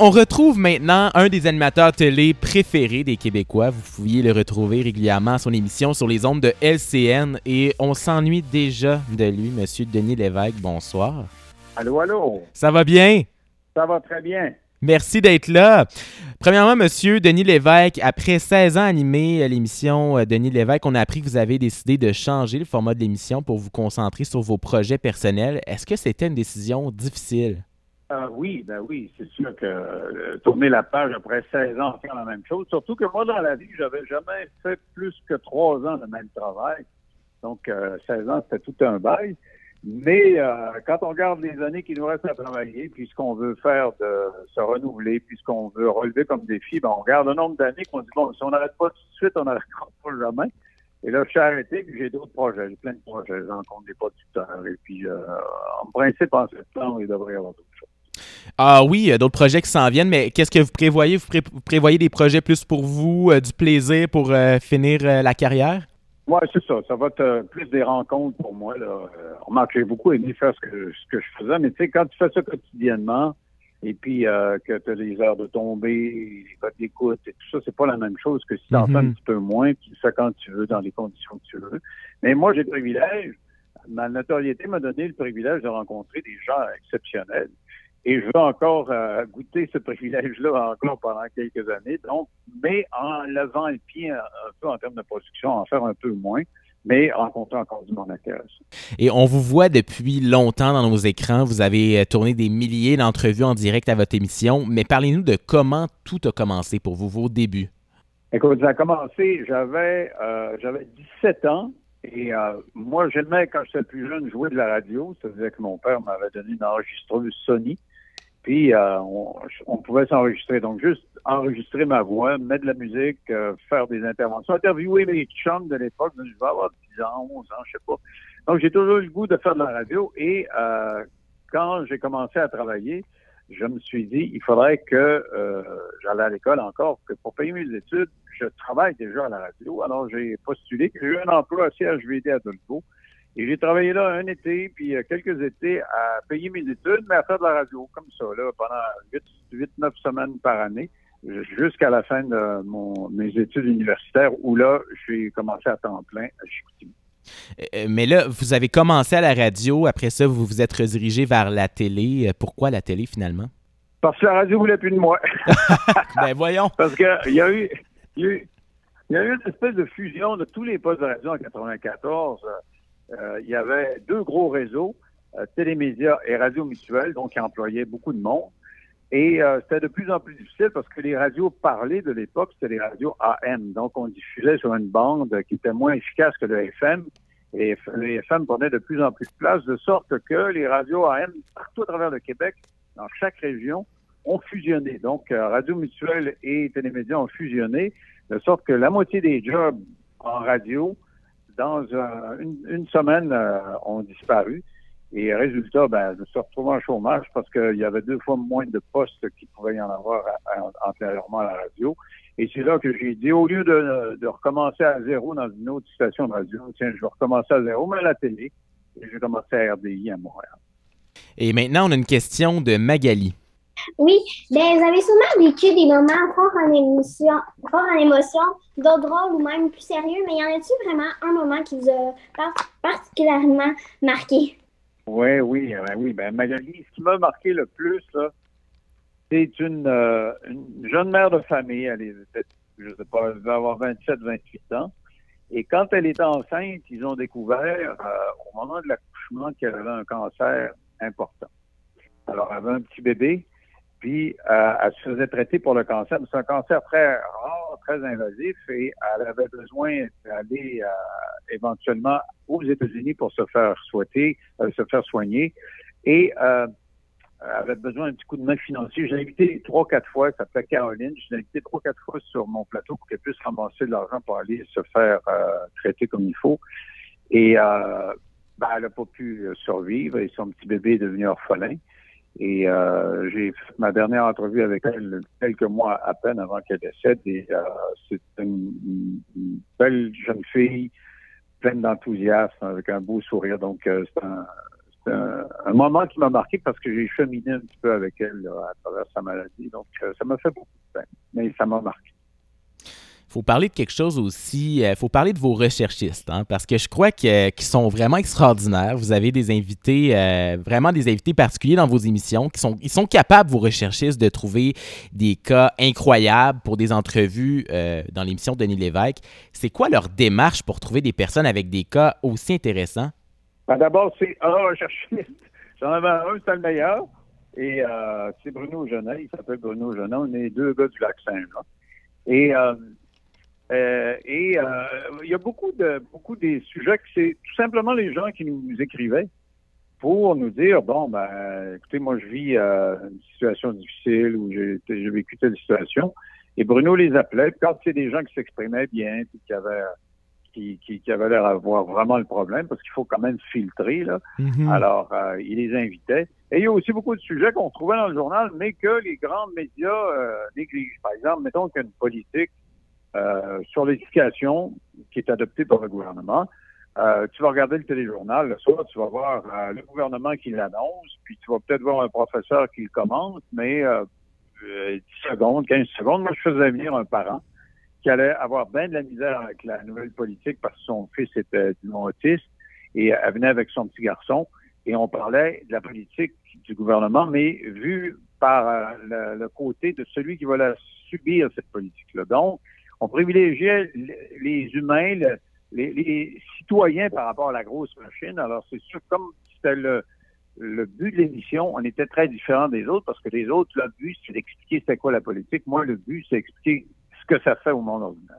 On retrouve maintenant un des animateurs télé préférés des Québécois. Vous pouviez le retrouver régulièrement à son émission sur les ondes de LCN et on s'ennuie déjà de lui, Monsieur Denis Lévesque. Bonsoir. Allô, allô? Ça va bien? Ça va très bien. Merci d'être là. Premièrement, Monsieur Denis Lévesque, après 16 ans animé l'émission euh, Denis Lévesque, on a appris que vous avez décidé de changer le format de l'émission pour vous concentrer sur vos projets personnels. Est-ce que c'était une décision difficile? Euh, oui, ben oui, c'est sûr que euh, tourner la page après 16 ans, faire la même chose. Surtout que moi, dans la vie, j'avais jamais fait plus que trois ans de même travail. Donc, 16 ans, c'était tout un bail. Mais euh, quand on regarde les années qui nous restent à travailler, puis ce qu'on veut faire de se renouveler, puis ce qu'on veut relever comme défi, ben on regarde le nombre d'années qu'on dit, bon, si on n'arrête pas tout de suite, on n'arrêtera pas jamais. Et là, je suis arrêté, puis j'ai d'autres projets, j'ai plein de projets, je rencontre des producteurs, et puis euh, en principe, en septembre, il devrait y avoir d'autres choses. Ah oui, d'autres projets qui s'en viennent, mais qu'est-ce que vous prévoyez? Vous, prévoyez des projets plus pour vous, euh, du plaisir pour euh, finir la carrière? Oui, c'est ça. Ça va être euh, plus des rencontres pour moi. Là. Euh, remarque, j'ai beaucoup aimé faire ce que, ce que je faisais, mais tu sais, quand tu fais ça quotidiennement, et puis euh, que tu as les heures de tomber, les codes d'écoute et tout ça, c'est pas la même chose que si tu en fais un mhm. petit peu moins, puis tu fais quand tu veux, dans les conditions que tu veux. Mais moi, j'ai le privilège, ma notoriété m'a donné le privilège de rencontrer des gens exceptionnels. Et je veux encore euh, goûter ce privilège-là encore pendant quelques années. Donc, mais en levant le pied un, peu en termes de production, en faire un peu moins, mais rencontrer encore du monde intéressant. Et on vous voit depuis longtemps dans nos écrans. Vous avez euh, tourné des milliers d'entrevues en direct à votre émission. Mais parlez-nous de comment tout a commencé pour vous, vos débuts. Écoute, ça a commencé, j'avais euh, j'avais 17 ans. Et euh, moi, j'aimais, quand j'étais plus jeune, jouer de la radio. C'est-à-dire que mon père m'avait donné une enregistreuse Sony. Puis euh, on, pouvait s'enregistrer. Donc, juste enregistrer ma voix, mettre de la musique, euh, faire des interventions, interviewer mes chums de l'époque. Je vais avoir 10 ans, 11 ans, je sais pas. Donc, j'ai toujours eu le goût de faire de la radio. Et euh, quand j'ai commencé à travailler, je me suis dit, il faudrait que j'allais à l'école encore, que pour payer mes études, je travaille déjà à la radio. Alors, j'ai postulé. J'ai eu un emploi à CHVD à Dolpo. Et j'ai travaillé là un été, puis euh, quelques étés à payer mes études, mais à faire de la radio, comme ça, là, pendant 8-9 semaines par année, jusqu'à la fin de mon, mes études universitaires, où là, j'ai commencé à temps plein à Chicoutimi. Euh, euh, mais là, vous avez commencé à la radio, après ça, vous vous êtes redirigé vers la télé. Pourquoi la télé, finalement? Parce que la radio voulait plus de moi. ben voyons. Parce qu'il y a eu... Il y, a eu, il y a eu une espèce de fusion de tous les postes de radio en 94. Euh, il y avait deux gros réseaux, euh, Télémédia et Radio Mutuelle, donc qui employaient beaucoup de monde. Et euh, c'était de plus en plus difficile parce que les radios parlées de l'époque, c'était les radios AM. Donc, on diffusait sur une bande qui était moins efficace que le FM. Et le FM prenait de plus en plus de place, de sorte que les radios AM, partout à travers le Québec, dans chaque région, ont fusionné. Donc, Radio Mutuelle et Télémédia ont fusionné, de sorte que la moitié des jobs en radio dans une, semaine, euh, ont disparu. Et résultat, ben, je me suis retrouvé en chômage parce qu'il y avait deux fois moins de postes qu'il pouvait y en avoir antérieurement à la radio. Et c'est là que j'ai dit, au lieu de, recommencer à zéro dans une autre station de radio, tiens, je vais recommencer à zéro, mais à la télé. Et j'ai commencé à RDI à Montréal. Et maintenant, on a une question de Magali. Oui, ben, vous avez sûrement vécu des moments forts en émotion, forts en émotion, d'autres drôles ou même plus sérieux, mais y en a-t-il vraiment un moment qui vous a particulièrement marqué? Oui, oui, ben oui. Ben, Magali, ce qui m'a marqué le plus, c'est une, euh, une, jeune mère de famille. Elle est, je sais pas, devait avoir 27, 28 ans. Et quand elle était enceinte, ils ont découvert, euh, au moment de l'accouchement, qu'elle avait un cancer important. Alors, elle avait un petit bébé puis, euh, elle se faisait traiter pour le cancer. C'est un cancer très rare, très invasif, et elle avait besoin d'aller euh, éventuellement aux États-Unis pour se faire souhaiter, euh, se faire soigner. Et elle avait besoin d'un petit coup de main financier. J'ai invité trois, quatre fois, ça s'appelait Caroline, j'ai invité trois, quatre fois sur mon plateau pour qu'elle puisse ramasser de l'argent pour aller se faire traiter comme il faut. Et ben, elle n'a pas pu survivre et son petit bébé est devenu orphelin. Et euh, j'ai fait ma dernière entrevue avec elle quelques mois à peine avant qu'elle décède. Et euh, c'est une, belle jeune fille, pleine d'enthousiasme, avec un beau sourire. Donc, euh, c'est un, un, moment qui m'a marqué parce que j'ai cheminé un petit peu avec elle à travers sa maladie. Donc, euh, ça m'a fait beaucoup de peine, mais ça m'a marqué faut parler de quelque chose aussi. Il euh, faut parler de vos recherchistes, hein, parce que je crois qu'ils sont vraiment extraordinaires. Vous avez des invités, euh, vraiment des invités particuliers dans vos émissions, qui sont, ils sont capables, vos recherchistes, de trouver des cas incroyables pour des entrevues euh, dans l'émission de Denis Lévesque. C'est quoi leur démarche pour trouver des personnes avec des cas aussi intéressants? Ben, d'abord, c'est un recherchiste. J'en avais un, c'était le meilleur. Et c'est Bruno Genet. Il s'appelle Bruno Genet. On est deux gars du Lac-Saint-Jean. Et euh, et euh, il y a beaucoup de beaucoup des sujets que c'est tout simplement les gens qui nous écrivaient pour nous dire bon ben écoutez moi je vis euh, une situation difficile ou j'ai vécu telle situation et Bruno les appelait quand c'est des gens qui s'exprimaient bien puis qui avaient qui, qui, qui avaient l'air d'avoir vraiment le problème parce qu'il faut quand même filtrer là. Mm-hmm. Alors il les invitait et il y a aussi beaucoup de sujets qu'on trouvait dans le journal mais que les grands médias négligent. Par exemple mettons qu'il y a une politique sur l'éducation qui est adoptée par le gouvernement. Euh, tu vas regarder le téléjournal le soir, tu vas voir euh, le gouvernement qui l'annonce, puis tu vas peut-être voir un professeur qui le commente, mais 10 secondes, 15 secondes, moi je faisais venir un parent qui allait avoir bien de la misère avec la nouvelle politique parce que son fils était du autiste et elle venait avec son petit garçon et on parlait de la politique du gouvernement, mais vu par le, le, côté de celui qui va la subir cette politique-là. Donc, on privilégiait les humains, les, citoyens par rapport à la grosse machine. Alors, c'est sûr, comme c'était le, but de l'émission, on était très différents des autres parce que les autres, le but, c'est d'expliquer c'était quoi la politique. Moi, le but, c'est d'expliquer ce que ça fait au monde ordinaire.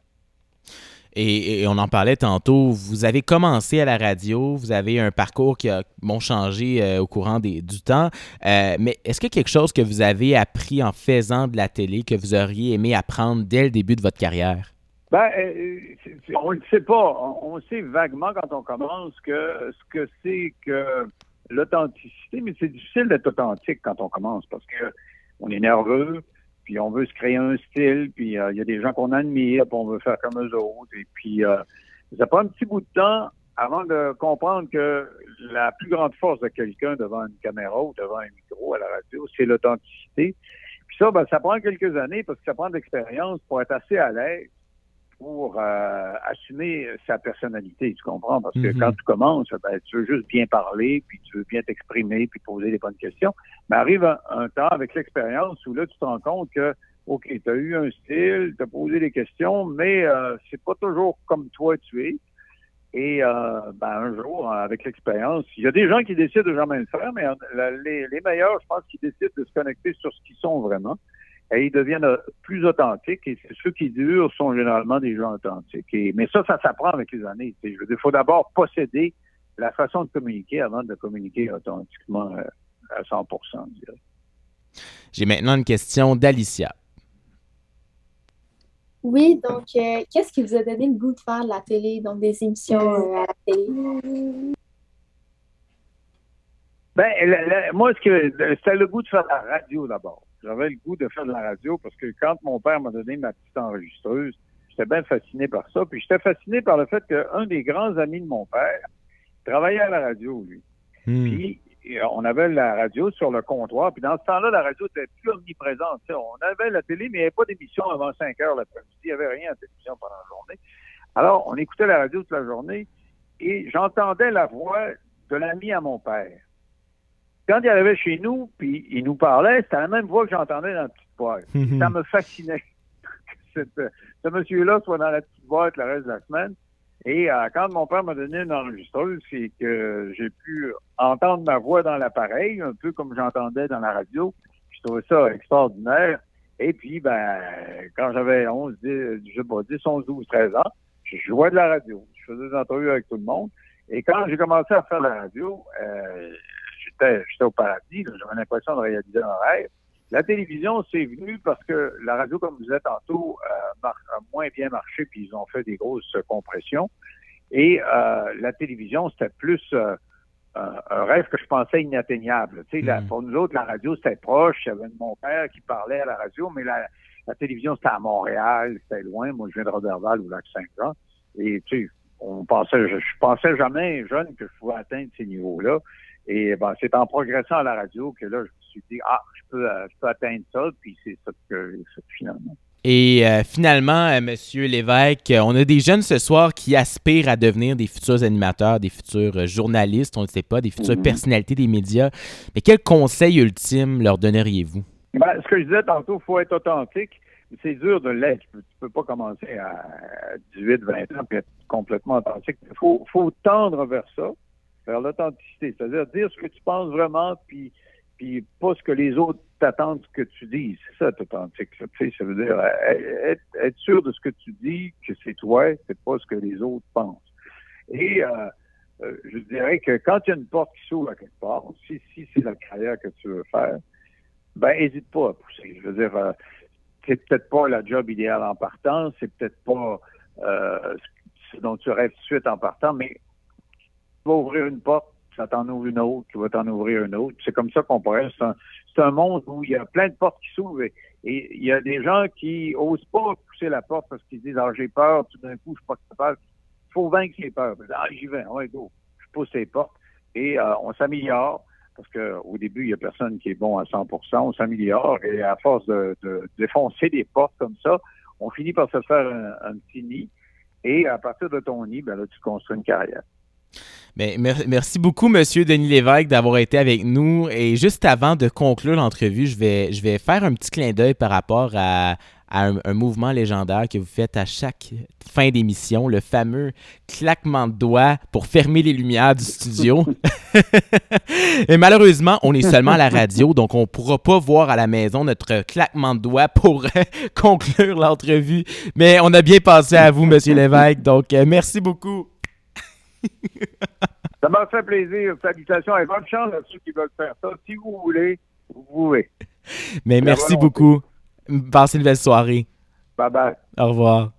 Et, on en parlait tantôt, vous avez commencé à la radio, vous avez un parcours qui a changé euh, au courant des, du temps, euh, mais est-ce qu'il y a quelque chose que vous avez appris en faisant de la télé que vous auriez aimé apprendre dès le début de votre carrière? Ben, euh, on ne sait pas. On, sait vaguement quand on commence que ce que c'est que l'authenticité, mais c'est difficile d'être authentique quand on commence parce que on est nerveux, puis on veut se créer un style, puis euh, il y a des gens qu'on admire, puis on veut faire comme eux autres, et puis euh, ça prend un petit bout de temps avant de comprendre que la plus grande force de quelqu'un devant une caméra ou devant un micro à la radio, c'est l'authenticité. Puis ça, ben, ça prend quelques années parce que ça prend de l'expérience pour être assez à l'aise pour euh, assumer sa personnalité, tu comprends? Parce que mhm. quand tu commences, ben, tu veux juste bien parler, puis tu veux bien t'exprimer, puis poser les bonnes questions. Mais arrive un, temps avec l'expérience où là, tu te rends compte que, OK, tu as eu un style, tu as posé des questions, mais euh, c'est pas toujours comme toi tu es. Et euh, ben, un jour, avec l'expérience, il y a des gens qui décident de jamais le faire, mais les, les meilleurs, je pense, qui décident de se connecter sur ce qu'ils sont vraiment et ils deviennent euh, plus authentiques et ceux qui durent sont généralement des gens authentiques. mais ça, ça s'apprend avec les années. Je veux dire, il faut d'abord posséder la façon de communiquer avant de communiquer authentiquement euh, à 100% J'ai maintenant une question d'Alicia. Oui, donc euh, qu'est-ce qui vous a donné le goût de faire de la télé, donc des émissions à la télé? Ben, moi, c'était le goût de faire de la radio d'abord j'avais le goût de faire de la radio parce que quand mon père m'a donné ma petite enregistreuse, j'étais bien fasciné par ça. Puis j'étais fasciné par le fait qu'un des grands amis de mon père travaillait à la radio, lui. Hmm. Puis on avait la radio sur le comptoir. Puis dans ce temps-là, la radio était plus omniprésente. on avait la télé, mais il n'y avait pas d'émission avant 5 heures l'après-midi. Il n'y avait rien à télévision pendant la journée. Alors, on écoutait la radio toute la journée et j'entendais la voix de l'ami à mon père quand il arrivait chez nous, puis il nous parlait, c'était la même voix que j'entendais dans la petite boîte. Mhm. Ça me fascinait que ce monsieur-là soit dans la petite boîte le reste de la semaine. Et euh, quand mon père m'a donné une enregistreuse, c'est que j'ai pu entendre ma voix dans l'appareil, un peu comme j'entendais dans la radio. Je trouvais ça extraordinaire. Et puis, ben, quand j'avais 11, 10, je sais pas, 10, 11, 12, 13 ans, je jouais de la radio. Je faisais des entrevues avec tout le monde. Et quand j'ai commencé à faire la radio, euh, j'étais l'impression de réaliser un rêve. La télévision, c'est venu parce que la radio, comme vous êtes tantôt, euh, a moins bien marché, puis ils ont fait des grosses compressions. Et euh, la télévision, c'était plus euh, un rêve que je pensais inatteignable. Tu sais, hmm. pour nous autres, la radio, c'était proche. Il y avait mon père qui parlait à la radio, mais la, télévision, c'était à Montréal, c'était loin. Moi, je viens de Roberval ou Lac-Saint-Jean. Et tu sais, on pensait, je, je pensais jamais jeune que je pouvais atteindre ces niveaux-là. Et ben, c'est en progressant à la radio que là, je me suis dit, ah, je peux, euh, je peux atteindre ça, puis c'est ça que finalement. Et euh, finalement, euh, Monsieur Lévesque, euh, on a des jeunes ce soir qui aspirent à devenir des futurs animateurs, des futurs journalistes, on ne sait pas, des futures Mhm. personnalités des médias. Mais quel conseil ultime leur donneriez-vous? Ben, ce que je disais tantôt, il faut être authentique. C'est dur de l'être. Tu peux, tu peux pas commencer à 18, 20 ans et être complètement authentique. Il faut, faut tendre vers ça, vers l'authenticité. C'est-à-dire dire ce que tu penses vraiment, puis, puis pas ce que les autres t'attendent que tu dises. C'est ça, être authentique. Ça, veut dire euh, être, sûr de ce que tu dis, que c'est toi, c'est pas ce que les autres pensent. Et euh, euh, je dirais que quand il y a une porte qui s'ouvre à quelque part, si, si c'est la carrière que tu veux faire, ben hésite pas à pousser. Je veux dire, c'est peut-être pas la job idéale en partant, c'est peut-être pas ce dont tu rêves tout de suite en partant, mais tu vas ouvrir une porte, ça t'en ouvre une autre, tu vas t'en ouvrir une autre. C'est comme ça qu'on pourrait. C'est un, monde où il y a plein de portes qui s'ouvrent et, il y a des gens qui osent pas pousser la porte parce qu'ils disent ah j'ai peur, tout d'un coup je suis pas capable. Il faut vaincre les peurs. Ah j'y vais, ouais go, je pousse les portes et euh, on s'améliore parce qu'au début, il n'y a personne qui est bon à 100% on s'améliore et à force de, de défoncer des portes comme ça, on finit par se faire un, un, petit nid et à partir de ton nid, ben là, tu construis une carrière. Mer merci beaucoup, Monsieur Denis Lévesque, d'avoir été avec nous. Et juste avant de conclure l'entrevue, je vais, faire un petit clin d'œil par rapport à, un, mouvement légendaire que vous faites à chaque fin d'émission, le fameux claquement de doigts pour fermer les lumières du studio. Et malheureusement, on est seulement à la radio, donc on ne pourra pas voir à la maison notre claquement de doigts pour conclure l'entrevue. Mais on a bien pensé à vous, Monsieur Lévesque, donc euh, merci beaucoup. ça m'a fait plaisir. Salutations et bonne chance à ceux qui veulent faire ça. Si vous voulez, vous pouvez. Mais merci beaucoup. Passez une belle soirée. Bye bye. Au revoir.